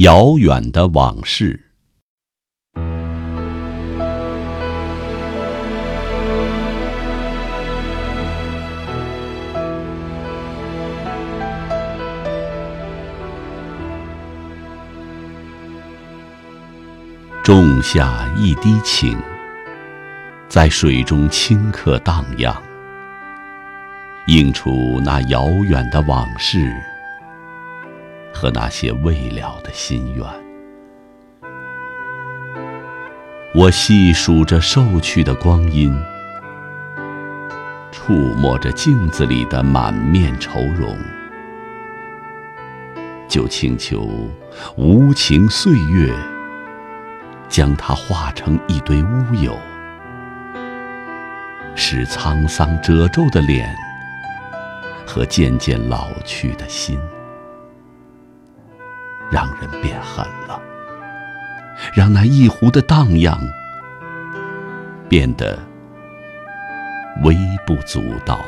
遥远的往事，种下一滴情，在水中顷刻荡漾，映出那遥远的往事。和那些未了的心愿，我细数着瘦去的光阴，触摸着镜子里的满面愁容，就请求无情岁月将它化成一堆乌有，使沧桑褶皱的脸和渐渐老去的心。让人变狠了，让那一壶的荡漾变得微不足道。